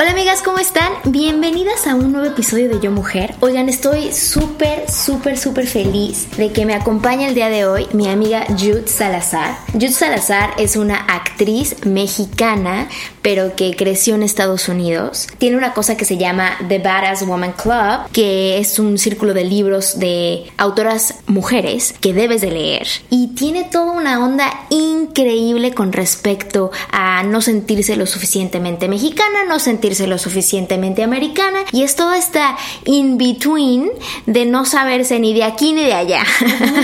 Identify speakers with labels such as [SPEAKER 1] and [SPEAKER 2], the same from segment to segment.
[SPEAKER 1] Hola amigas, ¿cómo están? Bienvenidas a un nuevo episodio de Yo Mujer. Oigan, estoy súper, súper, súper feliz de que me acompañe el día de hoy mi amiga Jude Salazar. Jude Salazar es una actriz mexicana, pero que creció en Estados Unidos. Tiene una cosa que se llama The Badass Woman Club, que es un círculo de libros de autoras mujeres que debes de leer. Y tiene toda una onda increíble con respecto a no sentirse lo suficientemente mexicana, no sentirse lo suficientemente americana y es toda esta in-between de no saberse ni de aquí ni de allá.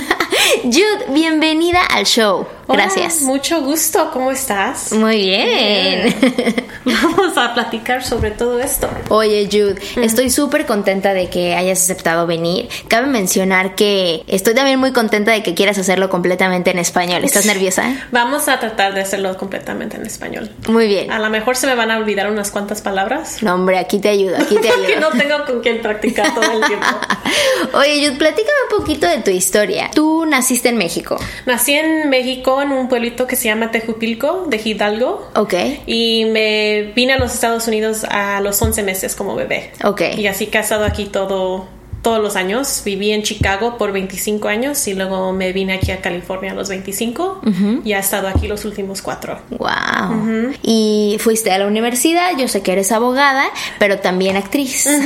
[SPEAKER 1] Jude, bienvenida al show. Gracias.
[SPEAKER 2] Hola, mucho gusto, ¿cómo estás?
[SPEAKER 1] Muy bien.
[SPEAKER 2] Vamos a platicar sobre todo esto.
[SPEAKER 1] Oye, Jude, estoy súper contenta de que hayas aceptado venir. Cabe mencionar que estoy también muy contenta de que quieras hacerlo completamente en español. ¿Estás nerviosa?
[SPEAKER 2] Vamos a tratar de hacerlo completamente en español.
[SPEAKER 1] Muy bien.
[SPEAKER 2] A lo mejor se me van a olvidar unas cuantas palabras.
[SPEAKER 1] No, hombre, aquí te ayudo, aquí te ayudo.
[SPEAKER 2] que no tengo con quién practicar todo el tiempo.
[SPEAKER 1] Oye, Jude, platícame un poquito de tu historia. Tú naciste en México.
[SPEAKER 2] Nací en México, en un pueblito que se llama Tejupilco, de Hidalgo.
[SPEAKER 1] Ok.
[SPEAKER 2] Y me vine a los Estados Unidos a los 11 meses como bebé.
[SPEAKER 1] Ok.
[SPEAKER 2] Y así casado aquí todo todos los años. Viví en Chicago por 25 años y luego me vine aquí a California a los 25 y he estado aquí los últimos cuatro.
[SPEAKER 1] Wow. Y fuiste a la universidad, yo sé que eres abogada, pero también actriz.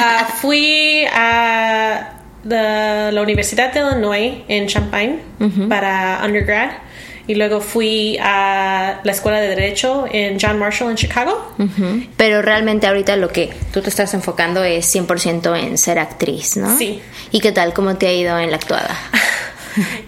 [SPEAKER 2] Ah, fui a la Universidad de Illinois en Champaign para undergrad y luego fui a la Escuela de Derecho en John Marshall en Chicago.
[SPEAKER 1] Pero realmente ahorita lo que tú te estás enfocando es 100% en ser actriz, ¿no?
[SPEAKER 2] Sí.
[SPEAKER 1] ¿Y qué tal? ¿Cómo te ha ido en la actuada?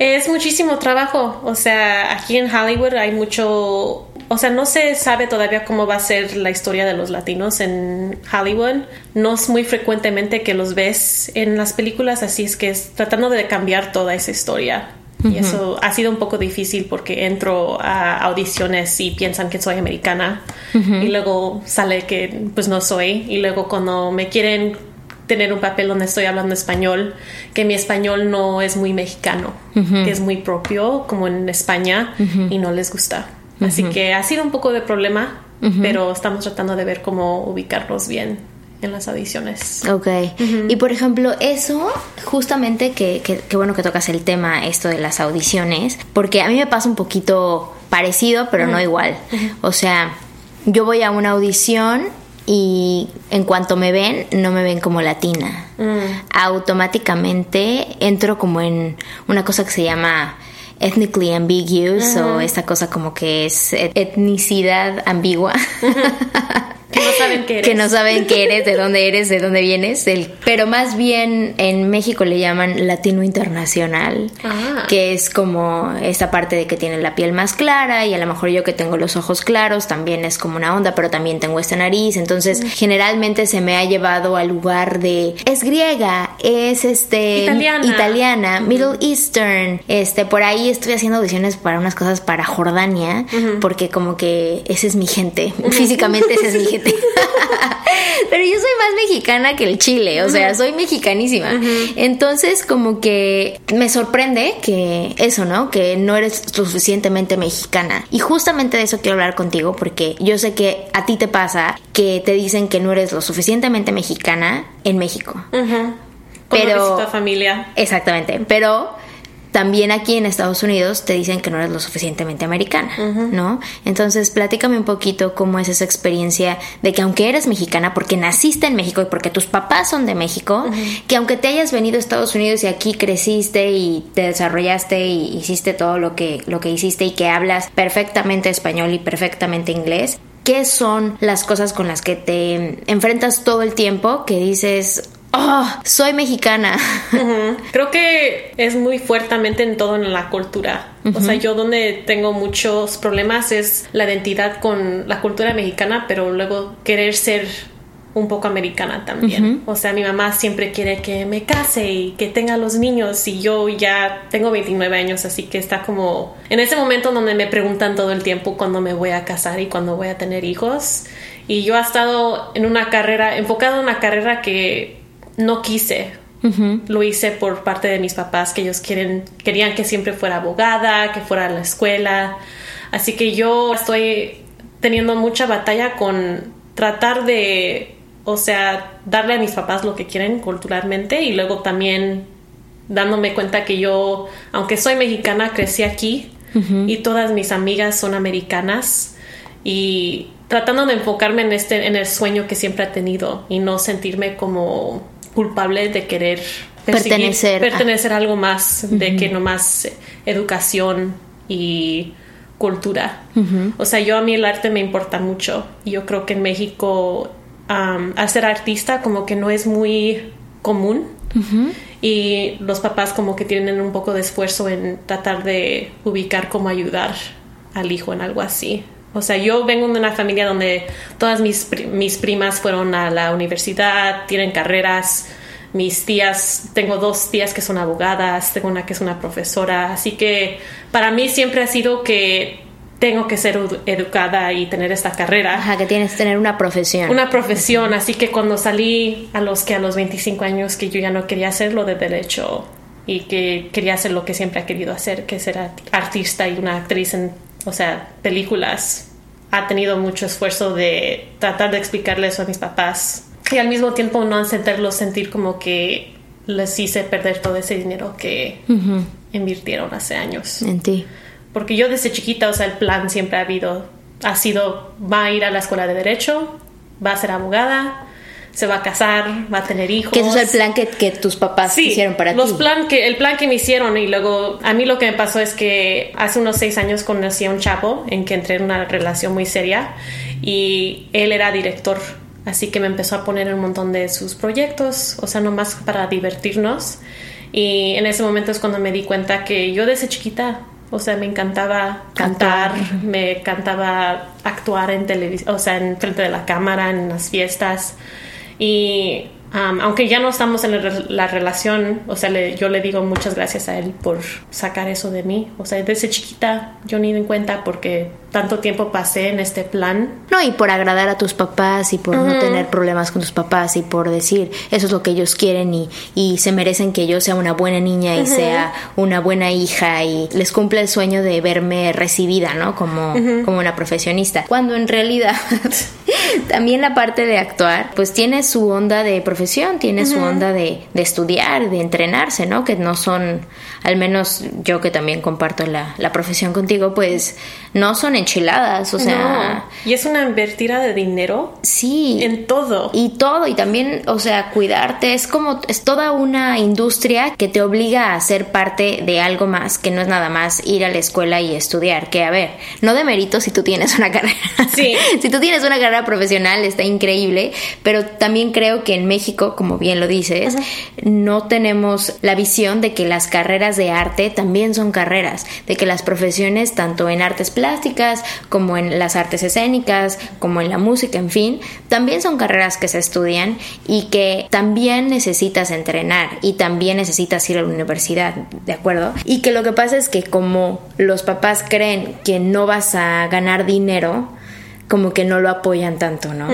[SPEAKER 2] Es muchísimo trabajo, o sea, aquí en Hollywood hay mucho, o sea, no se sabe todavía cómo va a ser la historia de los latinos en Hollywood. No es muy frecuentemente que los ves en las películas, así es que es tratando de cambiar toda esa historia. Y eso ha sido un poco difícil porque entro a audiciones y piensan que soy americana. Y luego sale que pues no soy. Y luego cuando me quieren tener un papel donde estoy hablando español, que mi español no es muy mexicano, que es muy propio, como en España, y no les gusta. Así que ha sido un poco de problema, pero estamos tratando de ver cómo ubicarnos bien en las audiciones.
[SPEAKER 1] Ok. Y por ejemplo, eso, justamente que, que, que bueno que tocas el tema, esto de las audiciones, porque a mí me pasa un poquito parecido, pero no igual. O sea, yo voy a una audición y en cuanto me ven, no me ven como latina. Automáticamente entro como en una cosa que se llama ethnically ambiguous o esta cosa como que es et- etnicidad ambigua.
[SPEAKER 2] Que no saben qué eres.
[SPEAKER 1] que no saben qué eres, de dónde eres, de dónde vienes, del- pero más bien en México le llaman latino internacional,
[SPEAKER 2] Ah.
[SPEAKER 1] que es como esta parte de que tiene la piel más clara y a lo mejor yo que tengo los ojos claros también es como una onda, pero también tengo esta nariz, entonces generalmente se me ha llevado al lugar de es griega, es este
[SPEAKER 2] Italiana.
[SPEAKER 1] italiana, Middle Eastern, este por ahí estoy haciendo audiciones para unas cosas para Jordania, porque como que esa es mi gente, físicamente esa es mi gente. Pero yo soy más mexicana que el chile, o sea, soy mexicanísima. Entonces, como que me sorprende que eso, ¿no? Que no eres lo suficientemente mexicana. Y justamente de eso quiero hablar contigo, porque yo sé que a ti te pasa que te dicen que no eres lo suficientemente mexicana en México. Pero-
[SPEAKER 2] visito a familia.
[SPEAKER 1] Exactamente, pero también aquí en Estados Unidos te dicen que no eres lo suficientemente americana, ¿no? Entonces, platícame un poquito cómo es esa experiencia de que aunque eres mexicana, porque naciste en México y porque tus papás son de México, que aunque te hayas venido a Estados Unidos y aquí creciste y te desarrollaste y hiciste todo lo que, lo que hiciste y que hablas perfectamente español y perfectamente inglés, ¿qué son las cosas con las que te enfrentas todo el tiempo que dices, oh, soy mexicana.
[SPEAKER 2] Creo que es muy fuertemente en todo en la cultura. O sea, yo donde tengo muchos problemas es la identidad con la cultura mexicana, pero luego querer ser un poco americana también. O sea, mi mamá siempre quiere que me case y que tenga los niños y yo ya tengo 29 años, así que está como en ese momento donde me preguntan todo el tiempo cuándo me voy a casar y cuándo voy a tener hijos. Y yo he estado en una carrera, enfocado en una carrera que no quise. Lo hice por parte de mis papás, que ellos quieren, querían que siempre fuera abogada, que fuera a la escuela. Así que yo estoy teniendo mucha batalla con tratar de, o sea, darle a mis papás lo que quieren culturalmente y luego también dándome cuenta que yo, aunque soy mexicana, crecí aquí y todas mis amigas son americanas y tratando de enfocarme en este en el sueño que siempre he tenido y no sentirme como culpable de querer
[SPEAKER 1] pertenecer,
[SPEAKER 2] pertenecer a algo más, de que no más educación y cultura. O sea, yo a mí el arte me importa mucho. Y yo creo que en México um, ser artista como que no es muy común. Y los papás como que tienen un poco de esfuerzo en tratar de ubicar cómo ayudar al hijo en algo así. O sea, yo vengo de una familia donde todas mis, mis primas fueron a la universidad, tienen carreras. Mis tías, tengo dos tías que son abogadas, tengo una que es una profesora, así que para mí siempre ha sido que tengo que ser educada y tener esta carrera.
[SPEAKER 1] Ajá, que tienes que tener una profesión.
[SPEAKER 2] Una profesión, así que cuando salí a los que a los 25 años que yo ya no quería hacer lo de derecho y que quería hacer lo que siempre ha querido hacer, que ser artista y una actriz en o sea, películas, ha tenido mucho esfuerzo de tratar de explicarle eso a mis papás y al mismo tiempo no hacerlos sentir como que les hice perder todo ese dinero que invirtieron hace años.
[SPEAKER 1] En ti.
[SPEAKER 2] Porque yo desde chiquita, o sea, el plan siempre ha habido, ha sido, va a ir a la escuela de derecho, va a ser abogada, se va a casar, va a tener hijos.
[SPEAKER 1] Que ese es el plan que, que tus papás hicieron para
[SPEAKER 2] los
[SPEAKER 1] ti.
[SPEAKER 2] Plan que, el plan que me hicieron y luego a mí lo que me pasó es que hace unos seis años conocí a un chapo en que entré en una relación muy seria y él era director. Así que me empezó a poner un montón de sus proyectos, o sea, nomás para divertirnos. Y en ese momento es cuando me di cuenta que yo desde chiquita o sea, me encantaba cantar, me encantaba actuar en televisión, o sea, en frente de la cámara, en las fiestas. Y um, aunque ya no estamos en la relación, o sea, yo le digo muchas gracias a él por sacar eso de mí. O sea, desde chiquita yo ni en cuenta porque tanto tiempo pasé en este plan.
[SPEAKER 1] No, y por agradar a tus papás y por no tener problemas con tus papás y por decir eso es lo que ellos quieren y, y se merecen que yo sea una buena niña y sea una buena hija y les cumple el sueño de verme recibida, ¿no? Como, como una profesionista. Cuando en realidad también la parte de actuar, pues tiene su onda de profesión, tiene su onda de, de, estudiar, de entrenarse, ¿no? Que no son, al menos yo que también comparto la, la profesión contigo, pues no son enchiladas, o sea...
[SPEAKER 2] Y es una invertida de dinero.
[SPEAKER 1] Sí.
[SPEAKER 2] En todo.
[SPEAKER 1] Y todo, y también, o sea, cuidarte, es como, es toda una industria que te obliga a ser parte de algo más, que no es nada más ir a la escuela y estudiar, que a ver, no de mérito si tú tienes una carrera.
[SPEAKER 2] Sí.
[SPEAKER 1] si tú tienes una carrera profesional, está increíble, pero también creo que en México, como bien lo dices, no tenemos la visión de que las carreras de arte también son carreras, de que las profesiones, tanto en artes plásticas, como en las artes escénicas, como en la música, en fin, también son carreras que se estudian y que también necesitas entrenar y también necesitas ir a la universidad, ¿de acuerdo? Y que lo que pasa es que como los papás creen que no vas a ganar dinero, como que no lo apoyan tanto, ¿no?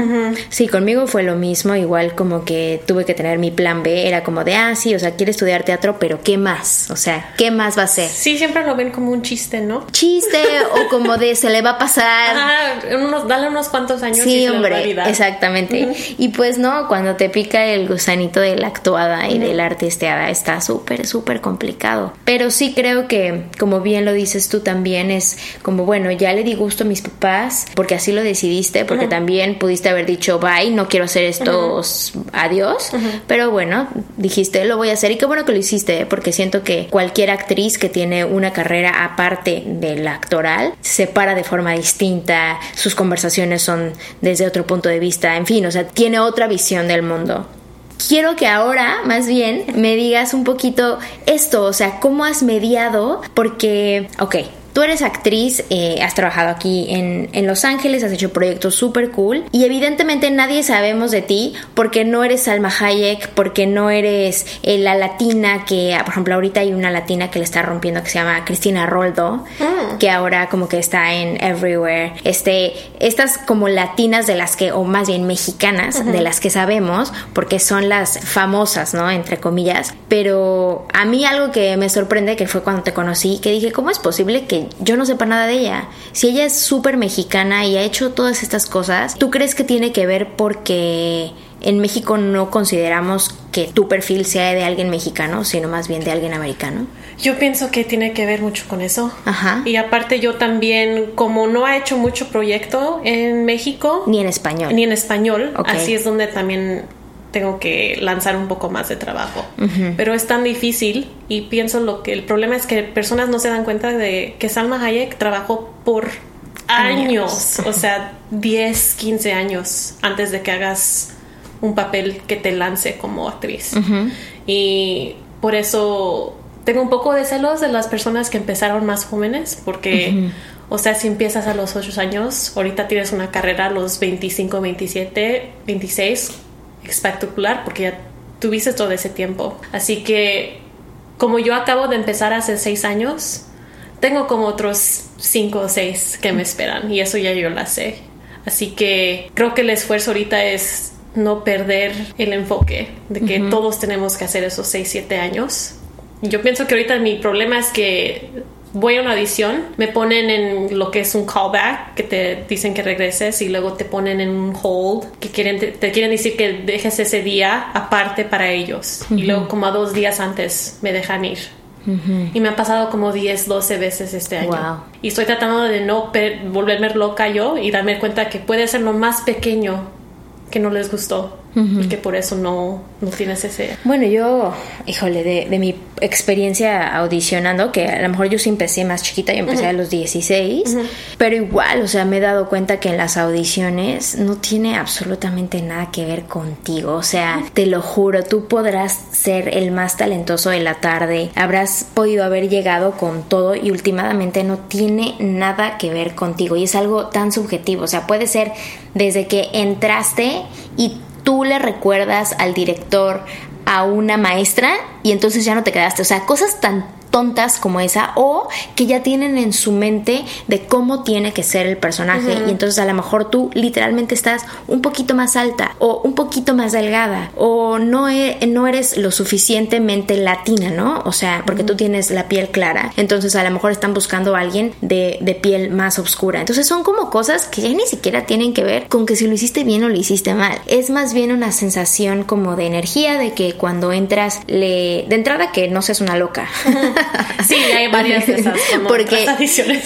[SPEAKER 1] Sí, conmigo fue lo mismo, igual como que tuve que tener mi plan B, era como de, ah, sí, o sea, quiere estudiar teatro, pero ¿qué más? O sea, ¿qué más va a ser?
[SPEAKER 2] Sí, siempre lo ven como un chiste, ¿no?
[SPEAKER 1] Chiste o como de se le va a pasar.
[SPEAKER 2] Ah, unos, dale unos cuantos años.
[SPEAKER 1] Sí,
[SPEAKER 2] y
[SPEAKER 1] hombre, exactamente. Y pues no, cuando te pica el gusanito de la actuada y de la artisteada está súper, súper complicado. Pero sí creo que, como bien lo dices tú también, es como, bueno, ya le di gusto a mis papás porque así lo decidiste, porque también pudiste haber dicho, bye, no quiero hacer esto, adiós. Pero bueno, dijiste, lo voy a hacer y qué bueno que lo hiciste, porque siento que cualquier actriz que tiene una carrera aparte de la actoral se para de forma distinta, sus conversaciones son desde otro punto de vista, en fin, o sea, tiene otra visión del mundo. Quiero que ahora, más bien, me digas un poquito esto, o sea, cómo has mediado, porque, ok, Tú eres actriz, eh, has trabajado aquí en, en, Los Ángeles, has hecho proyectos súper cool y evidentemente nadie sabemos de ti porque no eres Salma Hayek, porque no eres eh, la latina que, ah, por ejemplo, ahorita hay una latina que le está rompiendo que se llama Cristina Roldo,
[SPEAKER 2] Mm.
[SPEAKER 1] que ahora como que está en Everywhere. Este, estas como latinas de las que, o más bien mexicanas, de las que sabemos, porque son las famosas, ¿no? Entre comillas. Pero a mí algo que me sorprende, que fue cuando te conocí, que dije, ¿cómo es posible que yo no sepa nada de ella? Si ella es súper mexicana y ha hecho todas estas cosas, ¿tú crees que tiene que ver porque en México no consideramos que tu perfil sea de alguien mexicano, sino más bien de alguien americano?
[SPEAKER 2] Yo pienso que tiene que ver mucho con eso.
[SPEAKER 1] Ajá.
[SPEAKER 2] Y aparte yo también, como no ha hecho mucho proyecto en México,
[SPEAKER 1] Ni en español.
[SPEAKER 2] ni en español, así es donde también tengo que lanzar un poco más de trabajo. Pero es tan difícil y pienso lo que el problema es que personas no se dan cuenta de que Salma Hayek trabajó por años, o sea, 10, 15 años antes de que hagas un papel que te lance como actriz. Y por eso tengo un poco de celos de las personas que empezaron más jóvenes, porque, o sea, si empiezas a los 8 años, ahorita tienes una carrera a los 25, 27, 26, espectacular, porque ya tuviste todo ese tiempo. Así que, como yo acabo de empezar hace 6 años, tengo como otros 5 o 6 que me esperan, y eso ya yo la sé. Así que creo que el esfuerzo ahorita es no perder el enfoque de que todos tenemos que hacer esos 6, 7 años. Yo pienso que ahorita mi problema es que voy a una audición, me ponen en lo que es un callback, que te dicen que regreses y luego te ponen en un hold, que quieren, te, te quieren decir que dejes ese día aparte para ellos. Y luego como a dos días antes me dejan ir. Y me ha pasado como 10, 12 veces este año.
[SPEAKER 1] Wow.
[SPEAKER 2] Y estoy tratando de no volverme loca yo y darme cuenta que puede ser lo más pequeño que no les gustó y que por eso no, no tienes ese...
[SPEAKER 1] Bueno, yo, híjole, de, de mi experiencia audicionando, que a lo mejor yo sí empecé más chiquita, yo empecé a los 16, pero igual, o sea, me he dado cuenta que en las audiciones no tiene absolutamente nada que ver contigo, o sea, te lo juro, tú podrás ser el más talentoso de la tarde, habrás podido haber llegado con todo y últimamente no tiene nada que ver contigo. Y es algo tan subjetivo, o sea, puede ser desde que entraste y tú le recuerdas al director a una maestra y entonces ya no te quedaste. O sea, cosas tan tontas como esa o que ya tienen en su mente de cómo tiene que ser el personaje y entonces a lo mejor tú literalmente estás un poquito más alta o un poquito más delgada o no, e- no eres lo suficientemente latina, ¿no? O sea, porque tú tienes la piel clara, entonces a lo mejor están buscando a alguien de, de piel más oscura. Entonces son como cosas que ya ni siquiera tienen que ver con que si lo hiciste bien o lo hiciste mal. Es más bien una sensación como de energía de que cuando entras le de entrada que no seas una loca.
[SPEAKER 2] Sí, hay varias de esas.
[SPEAKER 1] Porque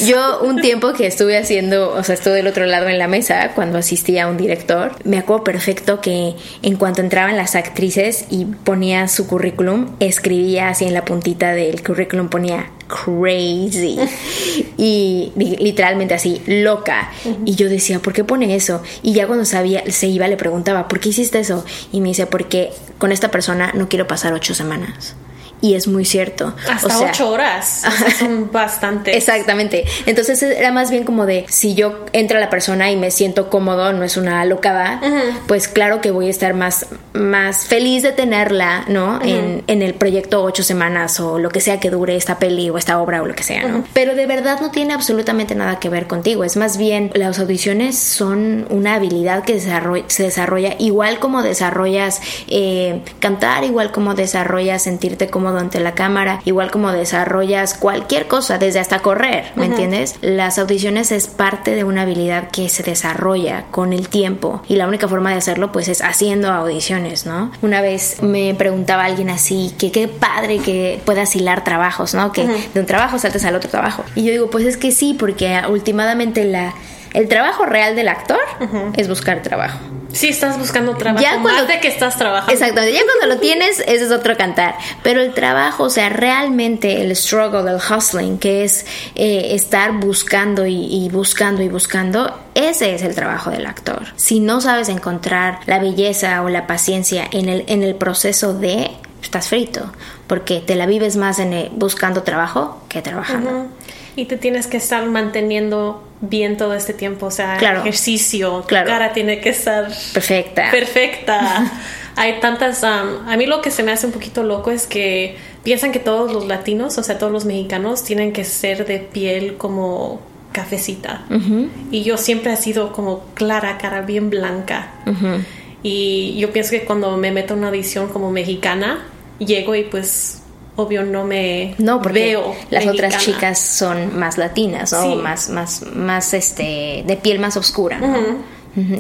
[SPEAKER 1] yo un tiempo que estuve haciendo, o sea, estuve del otro lado en la mesa cuando asistía a un director, me acuerdo perfecto que en cuanto entraban las actrices y ponía su currículum, escribía así en la puntita del currículum, ponía crazy y li- literalmente así loca y yo decía ¿por qué pone eso? y ya cuando sabía se iba le preguntaba ¿por qué hiciste eso? y me dice porque con esta persona no quiero pasar ocho semanas y es muy cierto.
[SPEAKER 2] Hasta ocho horas. son bastantes.
[SPEAKER 1] Exactamente. Entonces era más bien como de si yo entra la persona y me siento cómodo, no es una locada, pues claro que voy a estar más, más feliz de tenerla, ¿no? en, en, el proyecto ocho semanas o lo que sea que dure esta peli o esta obra o lo que sea, ¿no? Pero de verdad no tiene absolutamente nada que ver contigo. Es más bien las audiciones son una habilidad que se desarrolla igual como desarrollas eh, cantar, igual como desarrollas sentirte cómodo ante la cámara, igual como desarrollas cualquier cosa, desde hasta correr, ¿me entiendes? Las audiciones es parte de una habilidad que se desarrolla con el tiempo y la única forma de hacerlo pues es haciendo audiciones, ¿no? Una vez me preguntaba alguien así que qué padre que puedas hilar trabajos, ¿no? Que de un trabajo saltes al otro trabajo. Y yo digo, pues es que sí, porque últimamente la el trabajo real del actor es buscar trabajo.
[SPEAKER 2] Sí, estás buscando trabajo. Ya cuando, de que estás trabajando.
[SPEAKER 1] Exactamente. Ya cuando lo tienes, ese es otro cantar. Pero el trabajo, o sea, realmente el struggle, el hustling, que es eh, estar buscando y, buscando y buscando, ese es el trabajo del actor. Si no sabes encontrar la belleza o la paciencia en el, en el proceso de, estás frito. Porque te la vives más en buscando trabajo que trabajando.
[SPEAKER 2] Y te tienes que estar manteniendo bien todo este tiempo, o sea, ejercicio, claro. tu cara tiene que estar
[SPEAKER 1] perfecta.
[SPEAKER 2] Perfecta. Hay tantas, um, a mí lo que se me hace un poquito loco es que piensan que todos los latinos, o sea, todos los mexicanos tienen que ser de piel como cafecita. Y yo siempre he sido como clara, cara bien blanca. Y yo pienso que cuando me meto en una edición como mexicana, llego y pues obvio no me
[SPEAKER 1] no, porque veo las otras chicas son más latinas o más más más este de piel más oscura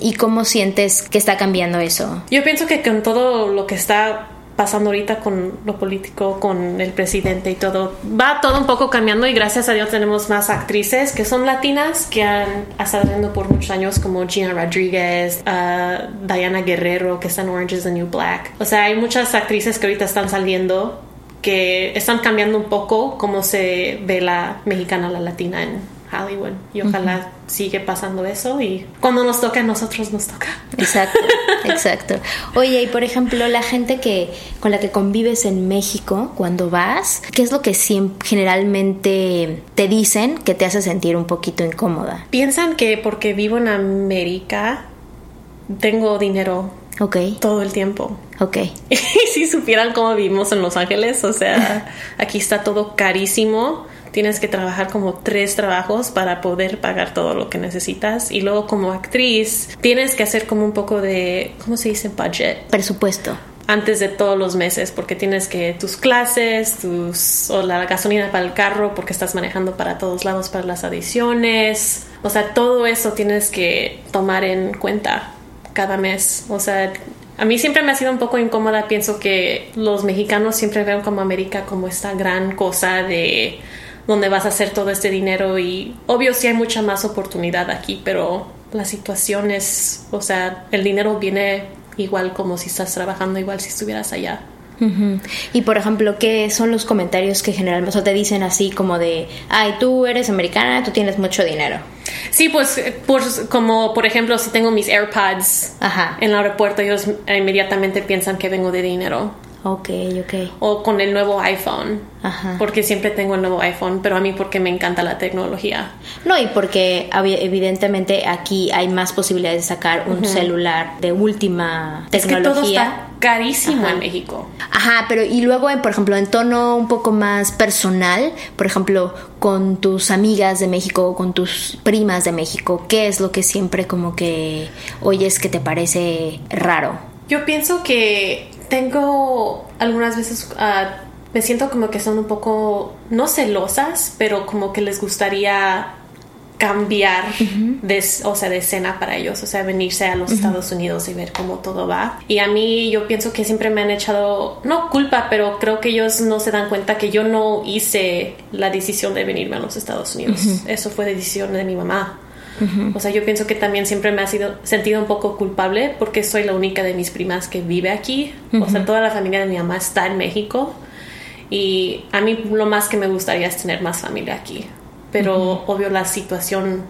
[SPEAKER 1] y cómo sientes que está cambiando eso
[SPEAKER 2] yo pienso que con todo lo que está pasando ahorita con lo político, con el presidente y todo. Va todo un poco cambiando y gracias a Dios tenemos más actrices que son latinas que han estado por muchos años como Gina Rodriguez, uh, Diana Guerrero que está en Orange is the New Black. O sea, hay muchas actrices que ahorita están saliendo que están cambiando un poco cómo se ve la mexicana, la latina en Hollywood. Y ojalá sigue pasando eso y cuando nos toca a nosotros nos toca.
[SPEAKER 1] Exacto, exacto. Oye, y por ejemplo, la gente que con la que convives en México cuando vas, ¿qué es lo que generalmente te dicen que te hace sentir un poquito incómoda?
[SPEAKER 2] Piensan que porque vivo en América tengo dinero
[SPEAKER 1] Ok.
[SPEAKER 2] Todo el tiempo.
[SPEAKER 1] Ok.
[SPEAKER 2] Y si supieran cómo vivimos en Los Ángeles, o sea, aquí está todo carísimo. Tienes que trabajar como tres trabajos para poder pagar todo lo que necesitas. Y luego como actriz, tienes que hacer como un poco de, ¿cómo se dice? Budget.
[SPEAKER 1] Presupuesto
[SPEAKER 2] antes de todos los meses porque tienes que tus clases, tus o la gasolina para el carro porque estás manejando para todos lados para las adiciones. O sea, todo eso tienes que tomar en cuenta cada mes. O sea, a mí siempre me ha sido un poco incómoda. Pienso que los mexicanos siempre ven como América como esta gran cosa de donde vas a hacer todo este dinero y obvio sí hay mucha más oportunidad aquí, pero la situación es, o sea, el dinero viene igual como si estás trabajando igual si estuvieras allá.
[SPEAKER 1] Y por ejemplo, ¿qué son los comentarios que generalmente te dicen así como de, ay, tú eres americana, tú tienes mucho dinero?
[SPEAKER 2] Sí, pues como por ejemplo si tengo mis AirPods en el aeropuerto, ellos inmediatamente piensan que vengo de dinero.
[SPEAKER 1] Ok, ok.
[SPEAKER 2] O con el nuevo iPhone. Ajá. Porque siempre tengo el nuevo iPhone, pero a mí porque me encanta la tecnología.
[SPEAKER 1] No, y porque evidentemente aquí hay más posibilidades de sacar un celular de última tecnología. Es que todo está
[SPEAKER 2] carísimo en México.
[SPEAKER 1] Ajá, pero y luego, por ejemplo, en tono un poco más personal, por ejemplo, con tus amigas de México o con tus primas de México, ¿qué es lo que siempre como que oyes que te parece raro?
[SPEAKER 2] Yo pienso que tengo algunas veces, uh, me siento como que son un poco, no celosas, pero como que les gustaría cambiar de, o sea, de escena para ellos, o sea, venirse a los Estados Unidos y ver cómo todo va. Y a mí yo pienso que siempre me han echado, no culpa, pero creo que ellos no se dan cuenta que yo no hice la decisión de venirme a los Estados Unidos. Eso fue decisión de mi mamá. O sea, yo pienso que también siempre me ha sido sentido un poco culpable porque soy la única de mis primas que vive aquí. O sea, toda la familia de mi mamá está en México. Y a mí lo más que me gustaría es tener más familia aquí. Pero obvio la situación,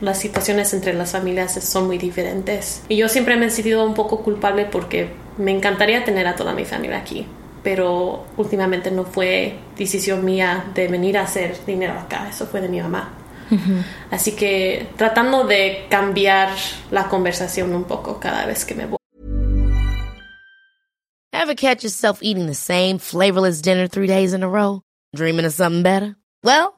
[SPEAKER 2] las situaciones entre las familias son muy diferentes. Y yo siempre me he sentido un poco culpable porque me encantaría tener a toda mi familia aquí pero últimamente no fue decisión mía de venir a hacer dinero acá, eso fue de mi mamá. Así que tratando de cambiar la conversación un poco cada vez que me voy.
[SPEAKER 3] Ever catch yourself eating the same flavorless dinner three days in a row? Dreaming of something better? Well,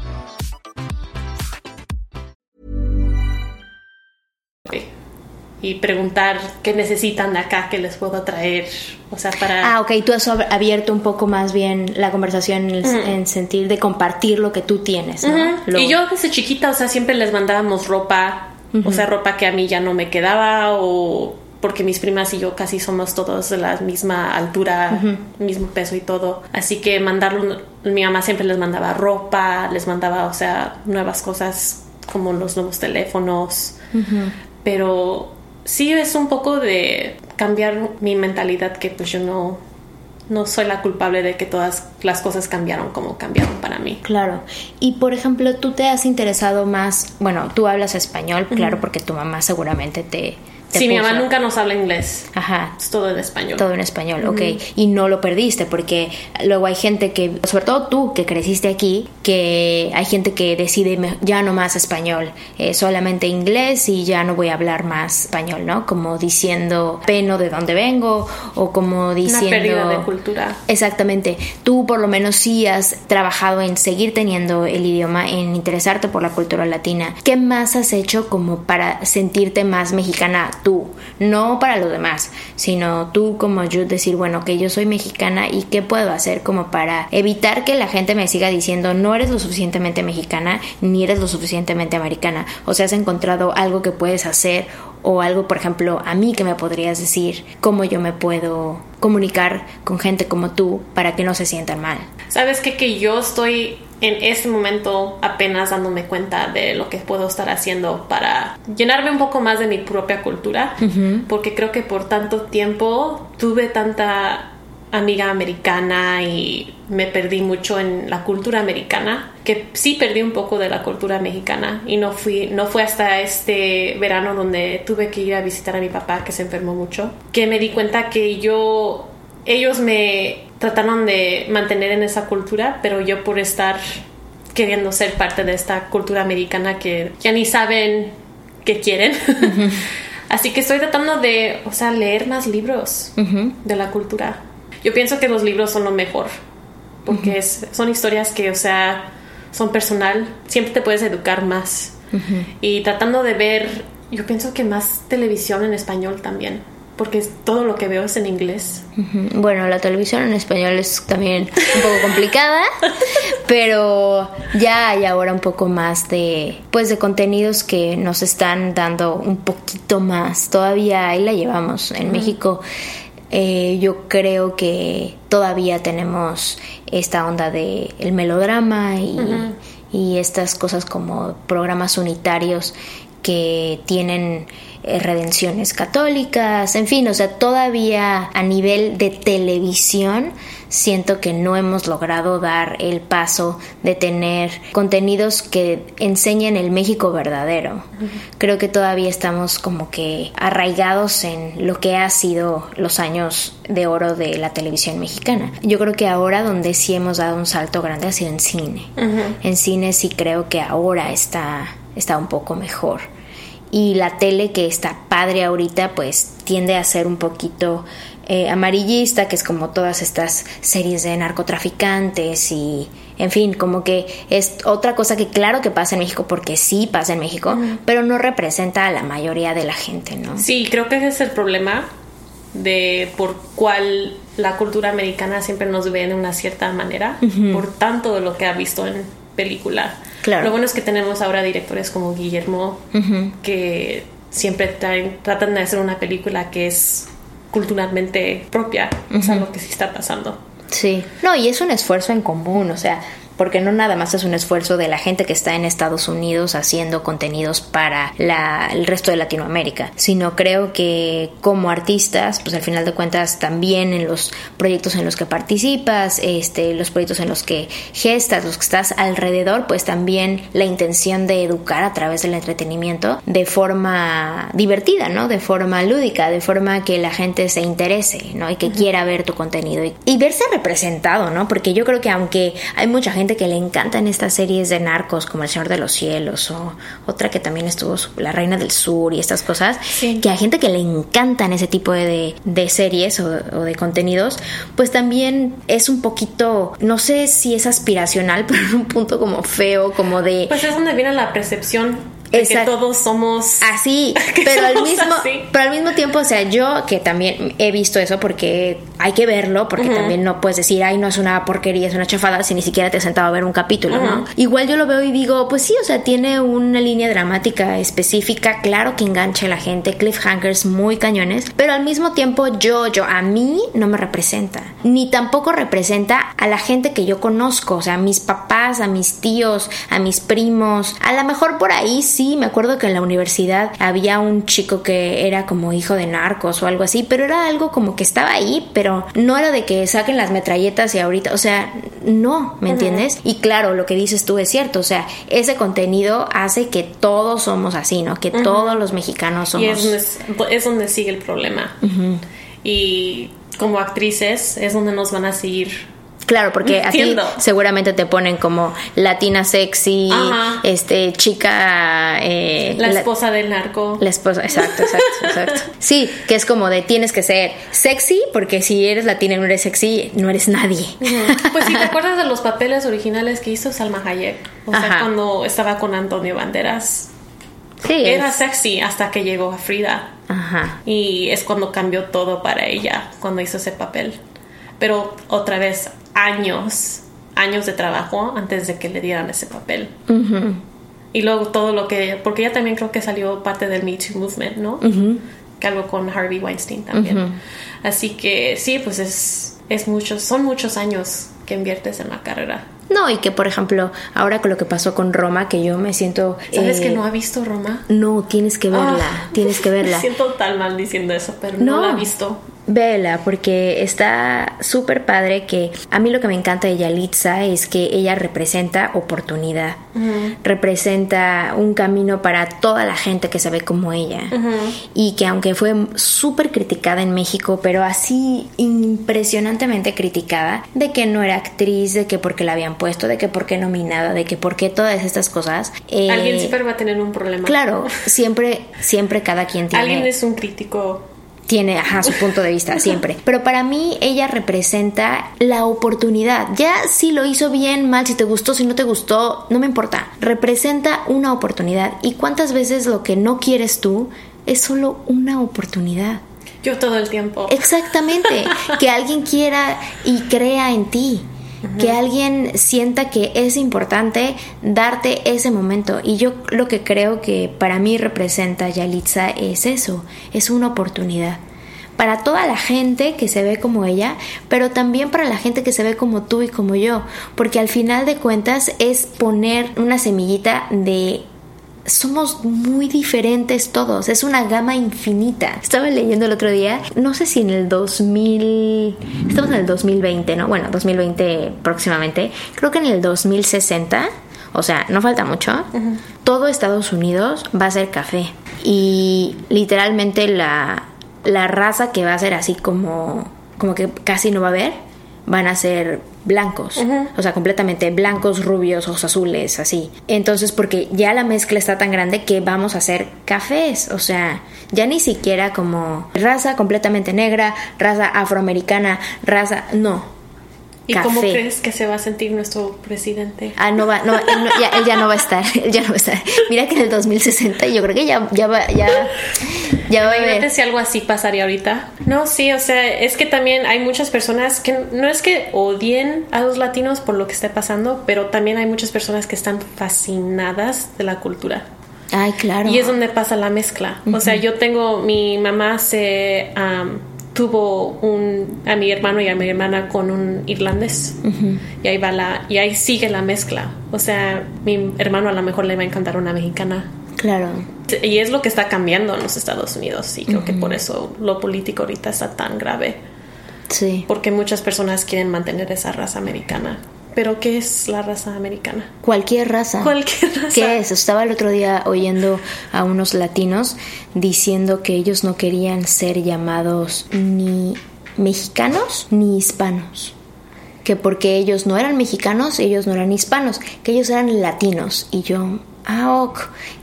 [SPEAKER 2] Y preguntar qué necesitan de acá, qué les puedo traer. O sea, para.
[SPEAKER 1] Ah, ok, tú has ab- abierto un poco más bien la conversación en, el- en sentir de compartir lo que tú tienes.
[SPEAKER 2] Y yo desde chiquita, o sea, siempre les mandábamos ropa, o sea, ropa que a mí ya no me quedaba o porque mis primas y yo casi somos todos de la misma altura, mismo peso y todo. Así que mandarlo, mi mamá siempre les mandaba ropa, les mandaba, o sea, nuevas cosas como los nuevos teléfonos. Pero sí es un poco de cambiar mi mentalidad que pues yo no, no soy la culpable de que todas las cosas cambiaron como cambiaron para mí.
[SPEAKER 1] Claro. Y por ejemplo, tú te has interesado más, bueno, tú hablas español, claro, porque tu mamá seguramente te...
[SPEAKER 2] Sí, mi
[SPEAKER 1] puso-
[SPEAKER 2] mamá nunca nos habla inglés.
[SPEAKER 1] Ajá.
[SPEAKER 2] Es todo en español.
[SPEAKER 1] Todo en español, ok. Y no lo perdiste, porque luego hay gente que, sobre todo tú que creciste aquí, que hay gente que decide ya no más español, eh, solamente inglés y ya no voy a hablar más español, ¿no? Como diciendo peno de dónde vengo o como
[SPEAKER 2] Una
[SPEAKER 1] diciendo...
[SPEAKER 2] pérdida de cultura.
[SPEAKER 1] Exactamente. Tú por lo menos sí has trabajado en seguir teniendo el idioma, en interesarte por la cultura latina. ¿Qué más has hecho como para sentirte más mexicana tú? No para los demás, sino tú como yo decir, bueno, que yo soy mexicana y qué puedo hacer como para evitar que la gente me siga diciendo no eres lo suficientemente mexicana ni eres lo suficientemente americana. O sea, has encontrado algo que puedes hacer o algo, por ejemplo, a mí que me podrías decir cómo yo me puedo comunicar con gente como tú para que no se sientan mal.
[SPEAKER 2] ¿Sabes qué? Que yo estoy en este momento apenas dándome cuenta de lo que puedo estar haciendo para llenarme un poco más de mi propia cultura. Porque creo que por tanto tiempo tuve tanta amiga americana y me perdí mucho en la cultura americana que sí perdí un poco de la cultura mexicana y no fui no fue hasta este verano donde tuve que ir a visitar a mi papá que se enfermó mucho que me di cuenta que yo ellos me trataron de mantener en esa cultura pero yo por estar queriendo ser parte de esta cultura americana que ya ni saben qué quieren. Así que estoy tratando de o sea leer más libros de la cultura yo pienso que los libros son lo mejor, porque es- son historias que, o sea, son personal, siempre te puedes educar más. Y tratando de ver, yo pienso que más televisión en español también, porque todo lo que veo es en inglés.
[SPEAKER 1] Bueno, la televisión en español es también un poco complicada, pero ya hay ahora un poco más de pues de contenidos que nos están dando un poquito más. Todavía ahí la llevamos en México. Eh, yo creo que todavía tenemos esta onda de el melodrama y, y estas cosas como programas unitarios que tienen eh, redenciones católicas, en fin, o sea, todavía a nivel de televisión siento que no hemos logrado dar el paso de tener contenidos que enseñen el México verdadero. Creo que todavía estamos como que arraigados en lo que ha sido los años de oro de la televisión mexicana. Yo creo que ahora donde sí hemos dado un salto grande ha sido en cine. En cine sí creo que ahora está, está un poco mejor y la tele que está padre ahorita pues tiende a ser un poquito eh, amarillista, que es como todas estas series de narcotraficantes y en fin, como que es otra cosa que claro que pasa en México porque sí pasa en México, pero no representa a la mayoría de la gente, ¿no?
[SPEAKER 2] Sí, creo que ese es el problema de por cuál la cultura americana siempre nos ve de una cierta manera, por tanto de lo que ha visto en película.
[SPEAKER 1] Claro.
[SPEAKER 2] Lo bueno es que tenemos ahora directores como Guillermo que siempre traen- tratan de hacer una película que es culturalmente propia, o sea, lo que sí está pasando.
[SPEAKER 1] Sí. No, y es un esfuerzo en común, o sea, porque no nada más es un esfuerzo de la gente que está en Estados Unidos haciendo contenidos para la, el resto de Latinoamérica, sino creo que como artistas, pues al final de cuentas también en los proyectos en los que participas, este, los proyectos en los que gestas, los que estás alrededor, pues también la intención de educar a través del entretenimiento de forma divertida, ¿no? De forma lúdica, de forma que la gente se interese, ¿no? Y que quiera ver tu contenido y, y verse representado, ¿no? Porque yo creo que aunque hay mucha gente que le encantan estas series de narcos como El Señor de los Cielos o otra que también estuvo La Reina del Sur y estas cosas, que hay gente que le encantan ese tipo de, de series o, o de contenidos, pues también es un poquito, no sé si es aspiracional, pero en un punto como feo, como de...
[SPEAKER 2] Pues es donde viene la percepción de que todos somos
[SPEAKER 1] así, pero al mismo
[SPEAKER 2] así.
[SPEAKER 1] pero al mismo tiempo, o sea, yo que también he visto eso porque hay que verlo, porque también no puedes decir, "Ay, no es una porquería, es una chafada" si ni siquiera te has sentado a ver un capítulo, ¿no? Igual yo lo veo y digo, pues sí, o sea, tiene una línea dramática específica, claro que engancha a la gente, cliffhangers muy cañones, pero al mismo tiempo yo yo a mí no me representa, ni tampoco representa a la gente que yo conozco, o sea, a mis papás, a mis tíos, a mis primos, a lo mejor por ahí sí me acuerdo que en la universidad había un chico que era como hijo de narcos o algo así, pero era algo como que estaba ahí, pero no era de que saquen las metralletas y ahorita, o sea, no, ¿me entiendes? Y claro, lo que dices tú es cierto, o sea, ese contenido hace que todos somos así, ¿no? Que todos los mexicanos somos...
[SPEAKER 2] Y es donde, es donde sigue el problema. Y como actrices es donde nos van a seguir
[SPEAKER 1] Claro, porque así seguramente te ponen como latina sexy,
[SPEAKER 2] Ajá.
[SPEAKER 1] este chica eh,
[SPEAKER 2] la esposa del narco.
[SPEAKER 1] La esposa, exacto, exacto, exacto. Sí, que es como de tienes que ser sexy, porque si eres latina y no eres sexy, no eres nadie.
[SPEAKER 2] Pues si te acuerdas de los papeles originales que hizo Salma Hayek, o sea,
[SPEAKER 1] Ajá.
[SPEAKER 2] cuando estaba con Antonio Banderas,
[SPEAKER 1] Sí,
[SPEAKER 2] era
[SPEAKER 1] es-
[SPEAKER 2] sexy hasta que llegó a Frida.
[SPEAKER 1] Ajá.
[SPEAKER 2] Y es cuando cambió todo para ella, cuando hizo ese papel. Pero otra vez, años, años de trabajo antes de que le dieran ese papel. Y luego todo lo que, porque ella también creo que salió parte del Me Too Movement, ¿no? Que algo con Harvey Weinstein también. Así que sí, pues es, es muchos, son muchos años que inviertes en la carrera.
[SPEAKER 1] No, y que por ejemplo, ahora con lo que pasó con Roma, que yo me siento.
[SPEAKER 2] ¿Sabes
[SPEAKER 1] eh,
[SPEAKER 2] que no ha visto Roma?
[SPEAKER 1] No, tienes que verla,
[SPEAKER 2] Ah,
[SPEAKER 1] tienes que verla.
[SPEAKER 2] Me siento tan mal diciendo eso, pero no,
[SPEAKER 1] No.
[SPEAKER 2] la ha visto.
[SPEAKER 1] Vela, porque está súper padre que a mí lo que me encanta de Yalitza es que ella representa oportunidad, representa un camino para toda la gente que se ve como ella y que aunque fue súper criticada en México, pero así impresionantemente criticada, de que no era actriz, de que porque la habían puesto, de que porque nominada, de que porque todas estas cosas. eh,
[SPEAKER 2] Alguien siempre va a tener un problema.
[SPEAKER 1] Claro, siempre, siempre cada quien tiene
[SPEAKER 2] Alguien es un crítico
[SPEAKER 1] tiene ajá, su punto de vista siempre. Pero para mí ella representa la oportunidad. Ya si lo hizo bien, mal, si te gustó, si no te gustó, no me importa. Representa una oportunidad. ¿Y cuántas veces lo que no quieres tú es solo una oportunidad?
[SPEAKER 2] Yo todo el tiempo.
[SPEAKER 1] Exactamente. que alguien quiera y crea en ti. Que alguien sienta que es importante darte ese momento. Y yo lo que creo que para mí representa Yalitza es eso, es una oportunidad. Para toda la gente que se ve como ella, pero también para la gente que se ve como tú y como yo. Porque al final de cuentas es poner una semillita de somos muy diferentes todos, es una gama infinita. Estaba leyendo el otro día, no sé si en el 2000, estamos en el 2020, ¿no? Bueno, 2020 próximamente, creo que en el 2060, o sea, no falta mucho, todo Estados Unidos va a ser café. Y literalmente la, la raza que va a ser así como, como que casi no va a haber, van a ser blancos, o sea, completamente blancos, rubios, ojos azules, así. Entonces, porque ya la mezcla está tan grande que vamos a hacer cafés, o sea, ya ni siquiera como raza completamente negra, raza afroamericana, raza, no.
[SPEAKER 2] ¿Y cómo crees que se va a sentir nuestro presidente?
[SPEAKER 1] Ah, no va, no, él, no- ya, él ya no va a estar, él ya no va a estar. Mira que en el 2060 yo creo que ya, ya va, ya, ya va a
[SPEAKER 2] Imagínate
[SPEAKER 1] haber.
[SPEAKER 2] si algo así pasaría ahorita. No, sí, o sea, es que también hay muchas personas que no es que odien a los latinos por lo que esté pasando, pero también hay muchas personas que están fascinadas de la cultura.
[SPEAKER 1] Ay, claro.
[SPEAKER 2] Y es donde pasa la mezcla. O sea, yo tengo, mi mamá se, am, tuvo un, a mi hermano y a mi hermana con un irlandés. Y ahí va la, y ahí sigue la mezcla. O sea, mi hermano a lo mejor le va a encantar una mexicana.
[SPEAKER 1] Claro.
[SPEAKER 2] Y es lo que está cambiando en los Estados Unidos y creo que por eso lo político ahorita está tan grave.
[SPEAKER 1] Sí.
[SPEAKER 2] Porque muchas personas quieren mantener esa raza americana. Pero ¿qué es la raza americana?
[SPEAKER 1] Cualquier raza.
[SPEAKER 2] Cualquier raza.
[SPEAKER 1] ¿Qué es? Estaba el otro día oyendo a unos latinos diciendo que ellos no querían ser llamados ni mexicanos ni hispanos. Que porque ellos no eran mexicanos, ellos no eran hispanos, que ellos eran latinos. Y yo, ah, ok.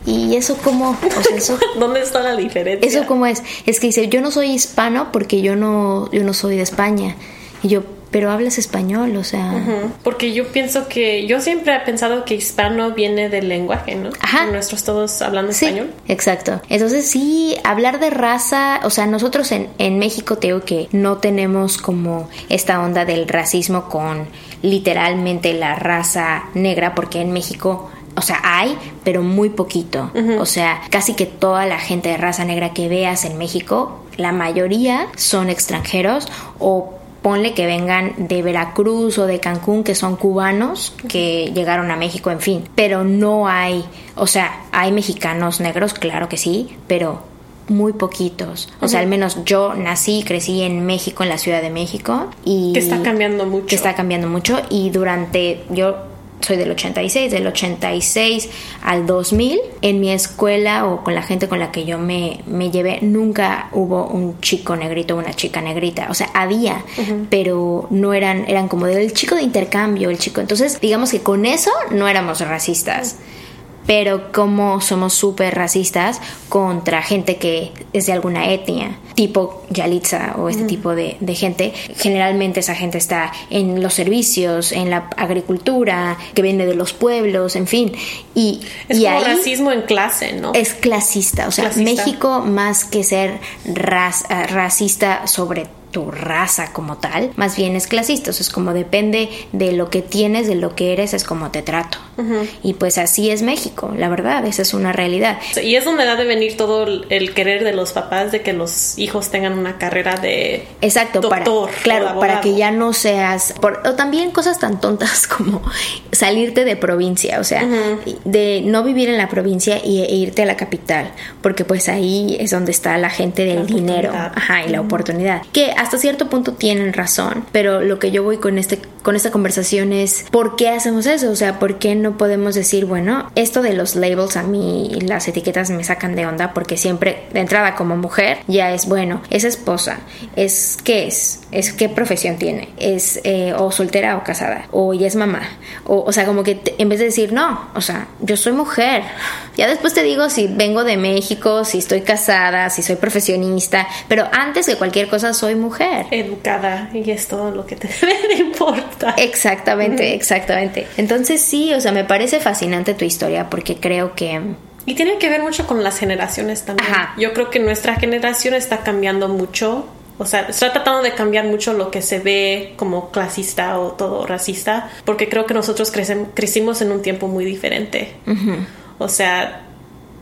[SPEAKER 1] ¿Y eso cómo? O sea, eso,
[SPEAKER 2] ¿Dónde está la diferencia?
[SPEAKER 1] ¿Eso cómo es? Es que dice, yo no soy hispano porque yo no, yo no soy de España. Y yo, pero hablas español, o sea...
[SPEAKER 2] Porque yo pienso que, yo siempre he pensado que hispano viene del lenguaje, ¿no?
[SPEAKER 1] Ajá.
[SPEAKER 2] Nuestros todos hablando
[SPEAKER 1] Sí,
[SPEAKER 2] español.
[SPEAKER 1] exacto. Entonces sí, hablar de raza, o sea, nosotros en, en México te digo que no tenemos como esta onda del racismo con literalmente la raza negra, porque en México... O sea, hay, pero muy poquito. O sea, casi que toda la gente de raza negra que veas en México, la mayoría son extranjeros o ponle que vengan de Veracruz o de Cancún, que son cubanos que llegaron a México, en fin. Pero no hay, o sea, hay mexicanos negros, claro que sí, pero muy poquitos. O sea, al menos yo nací y crecí en México, en la Ciudad de México. Y
[SPEAKER 2] Que está cambiando mucho.
[SPEAKER 1] Que está cambiando mucho. Y durante, yo soy del 86, del 86 al 2000, en mi escuela o con la gente con la que yo me, me llevé, nunca hubo un chico negrito o una chica negrita. O sea, había, pero no eran, eran como del chico de intercambio, el chico. Entonces, digamos que con eso no éramos racistas. Pero como somos súper racistas contra gente que es de alguna etnia, tipo Yalitza o este tipo de, de gente, generalmente esa gente está en los servicios, en la agricultura, que viene de los pueblos, en fin. Y,
[SPEAKER 2] Es
[SPEAKER 1] y
[SPEAKER 2] como
[SPEAKER 1] ahí
[SPEAKER 2] racismo en clase, ¿no?
[SPEAKER 1] es clasista. O sea,
[SPEAKER 2] Clasista.
[SPEAKER 1] México más que ser ras- racista sobre tu raza como tal, más bien es clasista. O sea, es como depende de lo que tienes, de lo que eres, es como te trato. Y pues así es México, la verdad, esa es una realidad.
[SPEAKER 2] Y es donde da de venir todo el, querer de los papás de que los hijos tengan una carrera de
[SPEAKER 1] Exacto,
[SPEAKER 2] doctor,
[SPEAKER 1] para, claro, para que ya no seas, por- o también cosas tan tontas como salirte de provincia, o sea, de no vivir en la provincia y, e irte a la capital, porque pues ahí es donde está la gente del
[SPEAKER 2] La
[SPEAKER 1] dinero, ajá, y la oportunidad, que hasta cierto punto tienen razón, pero lo que yo voy con este con esta conversación es ¿por qué hacemos eso? O sea, ¿por qué no podemos decir, bueno, esto de los labels a mí las etiquetas me sacan de onda porque siempre de entrada como mujer ya es bueno, es esposa, es qué es, es qué profesión tiene, es eh, o soltera o casada, o ya es mamá, o, o sea, como que te- en vez de decir no, o sea, yo soy mujer, ya después te digo si vengo de México, si estoy casada, si soy profesionista, pero antes que cualquier cosa soy mujer.
[SPEAKER 2] Educada y es todo lo que te debe de importar.
[SPEAKER 1] Exactamente, exactamente. Entonces sí, o sea, me parece fascinante tu historia porque creo que
[SPEAKER 2] Y tiene que ver mucho con las generaciones también.
[SPEAKER 1] Ajá.
[SPEAKER 2] Yo creo que nuestra generación está cambiando mucho. O sea, está tratando de cambiar mucho lo que se ve como clasista o todo racista, porque creo que nosotros crecem- crecimos en un tiempo muy diferente. O sea,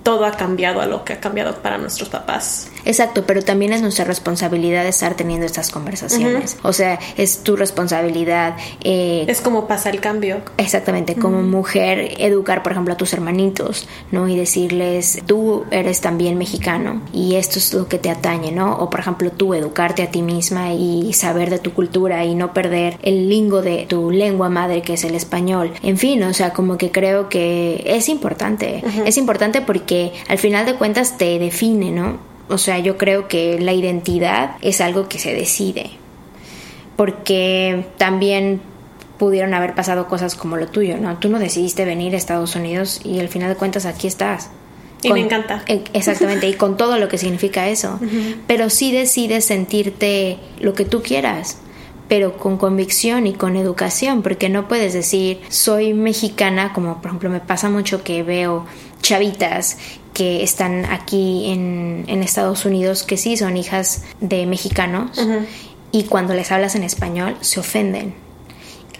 [SPEAKER 2] todo ha cambiado a lo que ha cambiado para nuestros papás.
[SPEAKER 1] Exacto, pero también es nuestra responsabilidad estar teniendo estas conversaciones. O sea, es tu responsabilidad. eh,
[SPEAKER 2] Es como pasa el cambio.
[SPEAKER 1] Exactamente, como mujer, educar, por ejemplo, a tus hermanitos, ¿no? Y decirles, tú eres también mexicano y esto es lo que te atañe, ¿no? O, por ejemplo, tú educarte a ti misma y saber de tu cultura y no perder el lingo de tu lengua madre, que es el español. En fin, o sea, como que creo que es importante. Es importante porque al final de cuentas te define, ¿no? O sea, yo creo que la identidad es algo que se decide porque también pudieron haber pasado cosas como lo tuyo, ¿no? Tú no decidiste venir a Estados Unidos y al final de cuentas aquí estás.
[SPEAKER 2] Y me encanta.
[SPEAKER 1] e- Exactamente, y con todo lo que significa eso. Pero sí decides sentirte lo que tú quieras, pero con convicción y con educación, porque no puedes decir soy mexicana, como por ejemplo me pasa mucho que veo chavitas que están aquí en, en Estados Unidos que sí son hijas de mexicanos y cuando les hablas en español se ofenden.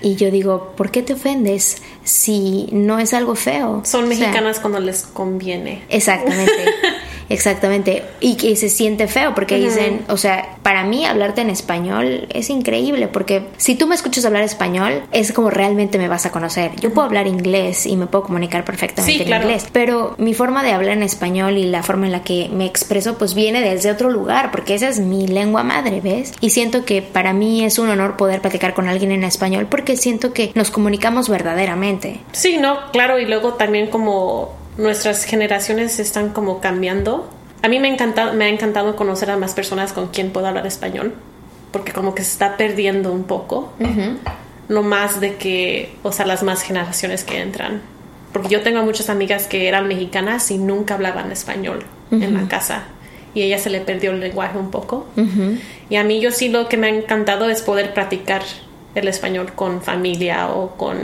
[SPEAKER 1] Y yo digo, ¿por qué te ofendes si no es algo feo?
[SPEAKER 2] Son
[SPEAKER 1] O sea,
[SPEAKER 2] mexicanas cuando les conviene.
[SPEAKER 1] Exactamente. Exactamente. Y que se siente feo porque dicen, o sea, para mí hablarte en español es increíble porque si tú me escuchas hablar español es como realmente me vas a conocer. Yo puedo hablar inglés y me puedo comunicar perfectamente en inglés, pero mi forma de hablar en español y la forma en la que me expreso pues viene desde otro lugar porque esa es mi lengua madre, ¿ves? Y siento que para mí es un honor poder platicar con alguien en español porque siento que nos comunicamos verdaderamente.
[SPEAKER 2] Sí, no, claro, y luego también como nuestras generaciones están como cambiando. A mí me, encanta, me ha encantado conocer a más personas con quien puedo hablar español, porque como que se está perdiendo un poco, no más de que, o sea, las más generaciones que entran. Porque yo tengo muchas amigas que eran mexicanas y nunca hablaban español en la casa. Y ella se le perdió el lenguaje un poco. Y a mí yo sí lo que me ha encantado es poder practicar el español con familia o con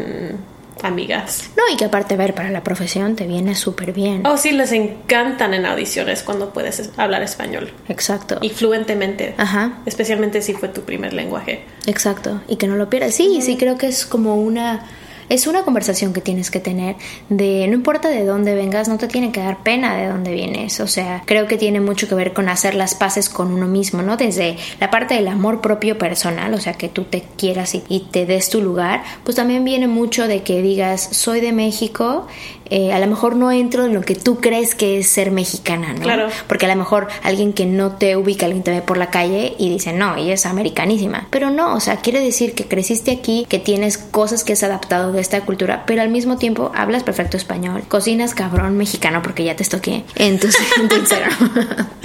[SPEAKER 2] amigas.
[SPEAKER 1] No, y que aparte ver para la profesión te viene súper bien.
[SPEAKER 2] Oh, sí, les encantan en audiciones cuando puedes hablar español.
[SPEAKER 1] Exacto.
[SPEAKER 2] Y fluentemente. Ajá. Especialmente si fue tu primer lenguaje.
[SPEAKER 1] Exacto. Y que no lo pierdas. Sí, sí, creo que es como una es una conversación que tienes que tener de no importa de dónde vengas, no te tiene que dar pena de dónde vienes. O sea, creo que tiene mucho que ver con hacer las paces con uno mismo, ¿no? Desde la parte del amor propio personal, o sea, que tú te quieras y, y te des tu lugar, pues también viene mucho de que digas, soy de México, eh, a lo mejor no entro en lo que tú crees que es ser mexicana, ¿no?
[SPEAKER 2] Claro.
[SPEAKER 1] Porque a lo mejor alguien que no te ubica, alguien te ve por la calle y dice, no, ella es americanísima. Pero no, o sea, quiere decir que creciste aquí, que tienes cosas que has adaptado de esta cultura, pero al mismo tiempo hablas perfecto español, cocinas cabrón mexicano porque ya te estoqué en tu, Instagram.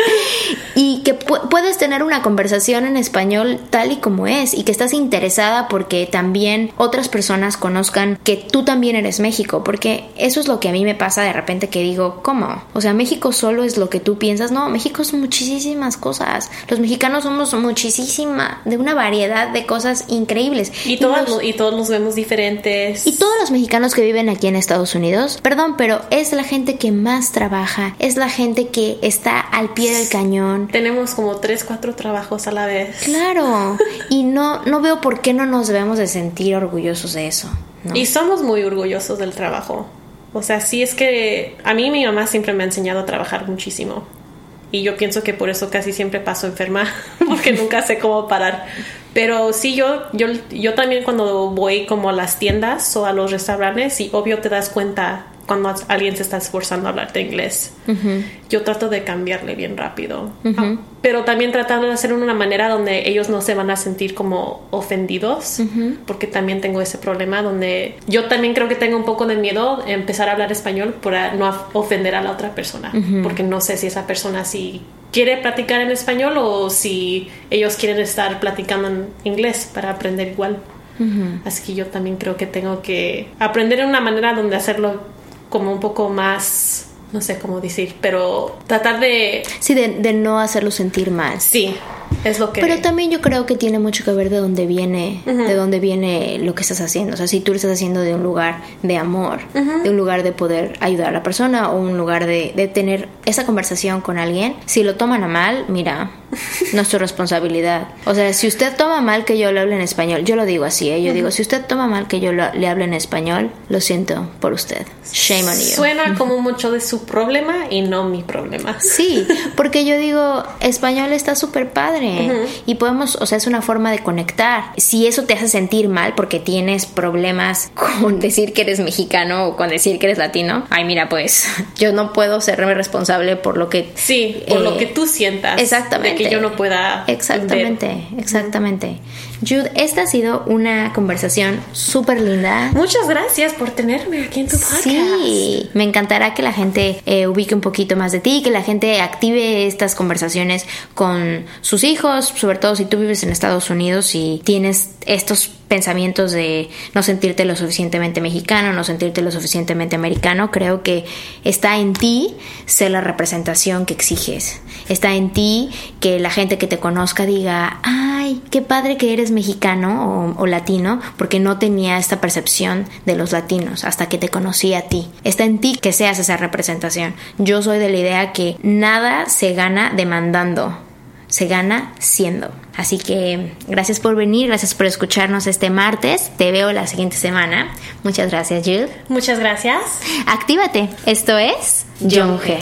[SPEAKER 1] y puedes tener una conversación en español tal y como es y que estás interesada porque también otras personas conozcan que tú también eres México, porque eso es lo que a mí me pasa de repente que digo, ¿cómo? O sea, México solo es lo que tú piensas. No, México es muchísimas cosas. Los mexicanos somos muchísima, de una variedad de cosas increíbles.
[SPEAKER 2] Y todos, y todos nos vemos diferentes.
[SPEAKER 1] Y todos los mexicanos que viven aquí en Estados Unidos, perdón, pero es la gente que más trabaja, es la gente que está al pie del cañón.
[SPEAKER 2] Tenemos como tres, cuatro trabajos a la vez.
[SPEAKER 1] Claro. y no, no veo por qué no nos debemos de sentir orgullosos de eso.
[SPEAKER 2] Y somos muy orgullosos del trabajo. O sea, sí es que a mí mi mamá siempre me ha enseñado a trabajar muchísimo. Y yo pienso que por eso casi siempre paso enferma, porque nunca sé cómo parar. Pero sí, yo, yo, yo también cuando voy como a las tiendas o a los restaurantes, y obvio te das cuenta cuando alguien se está esforzando a hablarte inglés. Yo trato de cambiarle bien rápido. Ah, pero también tratando de hacerlo de una manera donde ellos no se van a sentir como ofendidos, porque también tengo ese problema donde yo también creo que tengo un poco de miedo de empezar a hablar español para no ofender a la otra persona, porque no sé si esa persona sí quiere practicar en español o si ellos quieren estar platicando en inglés para aprender igual. Así que yo también creo que tengo que aprender en una manera donde hacerlo como un poco más no sé cómo decir, pero tratar de...
[SPEAKER 1] Sí, de, no hacerlo sentir mal.
[SPEAKER 2] Sí, es lo que...
[SPEAKER 1] Pero también yo creo que tiene mucho que ver de dónde viene, de dónde viene lo que estás haciendo. O sea, si tú lo estás haciendo de un lugar de amor, de un lugar de poder ayudar a la persona o un lugar de, de tener esa conversación con alguien, si lo toman a mal, mira, no es tu responsabilidad. O sea, si usted toma mal que yo le hable en español, yo lo digo así, ¿eh? yo digo, si usted toma mal que yo le hable en español, lo siento por usted. Shame on you.
[SPEAKER 2] Suena como mucho de su problema y no mi problema.
[SPEAKER 1] Sí, porque yo digo, español está súper padre y podemos, o sea, es una forma de conectar. Si eso te hace sentir mal porque tienes problemas con decir que eres mexicano o con decir que eres latino, ay, mira, pues yo no puedo serme responsable por lo que...
[SPEAKER 2] Sí, por lo eh, que tú sientas.
[SPEAKER 1] Exactamente
[SPEAKER 2] que yo no pueda.
[SPEAKER 1] Exactamente, exactamente. Jude, esta ha sido una conversación súper linda.
[SPEAKER 2] Muchas gracias por tenerme aquí en tu podcast.
[SPEAKER 1] Sí, me encantará que la gente eh, ubique un poquito más de ti, que la gente active estas conversaciones con sus hijos, sobre todo si tú vives en Estados Unidos y tienes estos pensamientos de no sentirte lo suficientemente mexicano, no sentirte lo suficientemente americano, creo que está en ti ser la representación que exiges. Está en ti que la gente que te conozca diga, ay, qué padre que eres mexicano o, latino, porque no tenía esta percepción de los latinos hasta que te conocí a ti. Está en ti que seas esa representación. Yo soy de la idea que nada se gana demandando, se gana siendo. Así que gracias por venir, gracias por escucharnos este martes. Te veo la siguiente semana. Muchas gracias, Jill.
[SPEAKER 2] Muchas gracias.
[SPEAKER 1] Actívate. Esto es Yo Mujer.